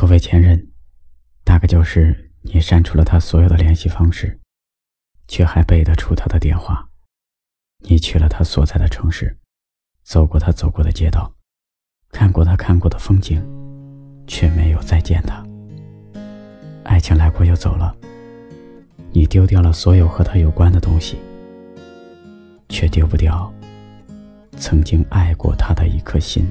所谓前任，大概就是你删除了他所有的联系方式，却还背得出他的电话；你去了他所在的城市，走过他走过的街道，看过他看过的风景，却没有再见他。爱情来过又走了，你丢掉了所有和他有关的东西，却丢不掉曾经爱过他的一颗心。